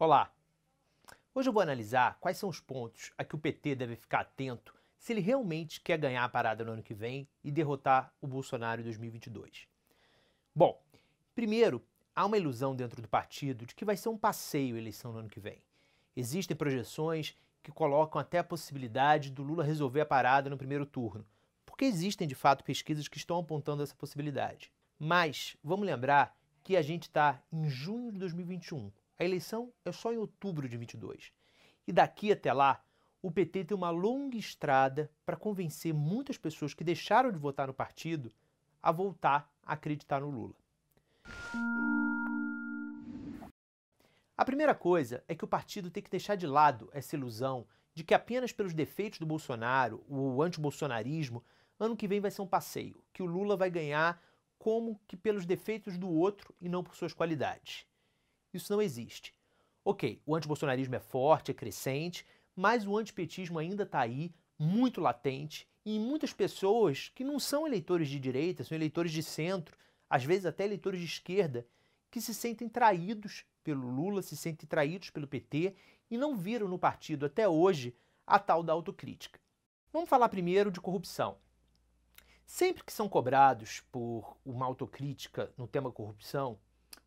Olá! Hoje eu vou analisar quais são os pontos a que o PT deve ficar atento se ele realmente quer ganhar a parada no ano que vem e derrotar o Bolsonaro em 2022. Bom, primeiro, há uma ilusão dentro do partido de que vai ser um passeio a eleição no ano que vem. Existem projeções que colocam até a possibilidade do Lula resolver a parada no primeiro turno, porque existem de fato pesquisas que estão apontando essa possibilidade. Mas vamos lembrar que a gente está em junho de 2021 a eleição é só em outubro de 22. E daqui até lá, o PT tem uma longa estrada para convencer muitas pessoas que deixaram de votar no partido a voltar a acreditar no Lula. A primeira coisa é que o partido tem que deixar de lado essa ilusão de que apenas pelos defeitos do Bolsonaro, o antibolsonarismo, ano que vem vai ser um passeio, que o Lula vai ganhar como que pelos defeitos do outro e não por suas qualidades. Isso não existe. Ok, o antibolsonarismo é forte, é crescente, mas o antipetismo ainda está aí, muito latente, e muitas pessoas que não são eleitores de direita, são eleitores de centro, às vezes até eleitores de esquerda, que se sentem traídos pelo Lula, se sentem traídos pelo PT e não viram no partido até hoje a tal da autocrítica. Vamos falar primeiro de corrupção. Sempre que são cobrados por uma autocrítica no tema corrupção,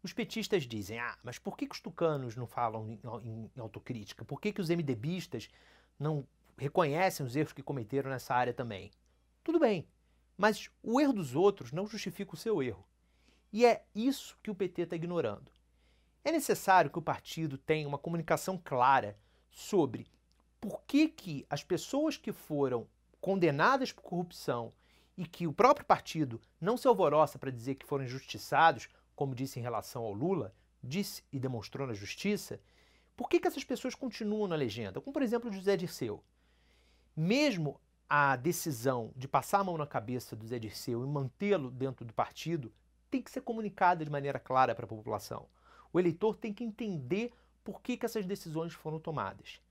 os petistas dizem: ah, mas por que, que os tucanos não falam em, em, autocrítica? Por que, que os MDBistas não reconhecem os erros que cometeram nessa área também? Tudo bem, mas o erro dos outros não justifica o seu erro. E é isso que o PT está ignorando. É necessário que o partido tenha uma comunicação clara sobre por que, que as pessoas que foram condenadas por corrupção e que o próprio partido não se alvoroça para dizer que foram injustiçados como disse em relação ao Lula, disse e demonstrou na justiça, por que, que essas pessoas continuam na legenda? Como, por exemplo, o José Dirceu. Mesmo a decisão de passar a mão na cabeça do Zé Dirceu e mantê-lo dentro do partido tem que ser comunicada de maneira clara para a população. O eleitor tem que entender por que, que essas decisões foram tomadas.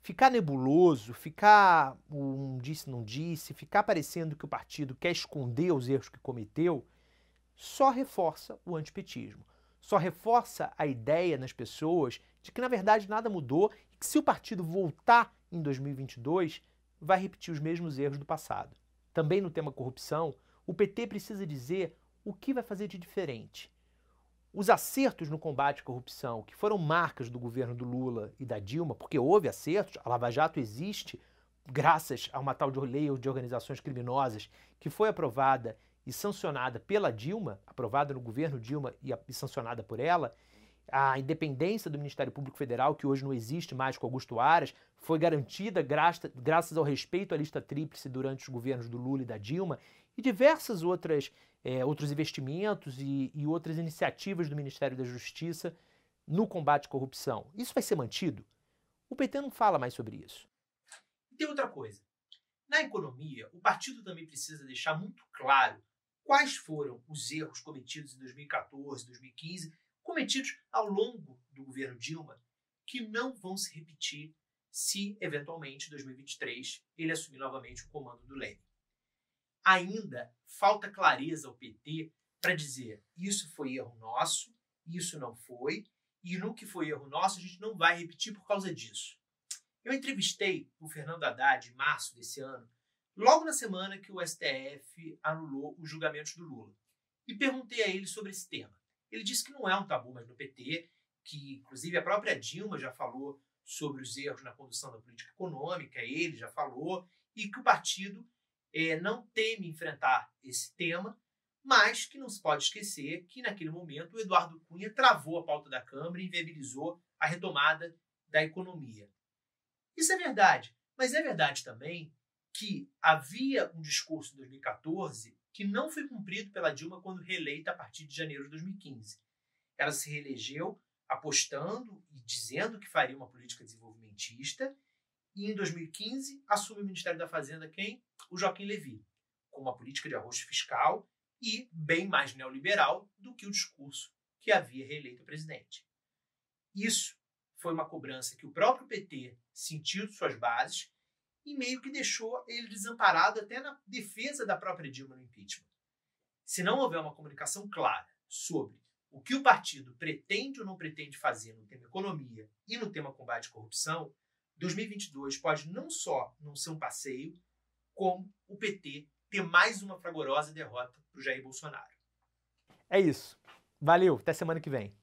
Ficar nebuloso, ficar um disse não disse, ficar parecendo que o partido quer esconder os erros que cometeu, só reforça o antipetismo. Só reforça a ideia nas pessoas de que, na verdade, nada mudou e que, se o partido voltar em 2022, vai repetir os mesmos erros do passado. Também no tema corrupção, o PT precisa dizer o que vai fazer de diferente. Os acertos no combate à corrupção, que foram marcas do governo do Lula e da Dilma, porque houve acertos, a Lava Jato existe graças a uma tal de lei de organizações criminosas que foi aprovada e sancionada pela Dilma, aprovada no governo Dilma e, e sancionada por ela, a independência do Ministério Público Federal, que hoje não existe mais com Augusto Aras, foi garantida graças, graças ao respeito à lista tríplice durante os governos do Lula e da Dilma, e diversas outras é, outros investimentos e, e outras iniciativas do Ministério da Justiça no combate à corrupção. Isso vai ser mantido? O PT não fala mais sobre isso. E tem outra coisa. Na economia, o partido também precisa deixar muito claro quais foram os erros cometidos em 2014, 2015, cometidos ao longo do governo Dilma, que não vão se repetir se, eventualmente, em 2023, ele assumir novamente o comando do Leme. Ainda falta clareza ao PT para dizer isso foi erro nosso, isso não foi, e no que foi erro nosso a gente não vai repetir por causa disso. Eu entrevistei o Fernando Haddad em março desse ano logo na semana que o STF anulou os julgamentos do Lula. E perguntei a ele sobre esse tema. Ele disse que não é um tabu mais no PT, que inclusive a própria Dilma já falou sobre os erros na condução da política econômica, ele já falou, e que o partido é, não teme enfrentar esse tema, mas que não se pode esquecer que naquele momento o Eduardo Cunha travou a pauta da Câmara e inviabilizou a retomada da economia. Isso é verdade, mas é verdade também que havia um discurso em 2014 que não foi cumprido pela Dilma quando reeleita a partir de janeiro de 2015. Ela se reelegeu apostando e dizendo que faria uma política desenvolvimentista e em 2015 assume o Ministério da Fazenda quem? O Joaquim Levy, com uma política de arroz fiscal e bem mais neoliberal do que o discurso que havia reeleito o presidente. Isso foi uma cobrança que o próprio PT sentiu de suas bases e meio que deixou ele desamparado até na defesa da própria Dilma no impeachment. Se não houver uma comunicação clara sobre o que o partido pretende ou não pretende fazer no tema economia e no tema combate à corrupção, 2022 pode não só não ser um passeio, como o PT ter mais uma fragorosa derrota para o Jair Bolsonaro. É isso. Valeu, até semana que vem.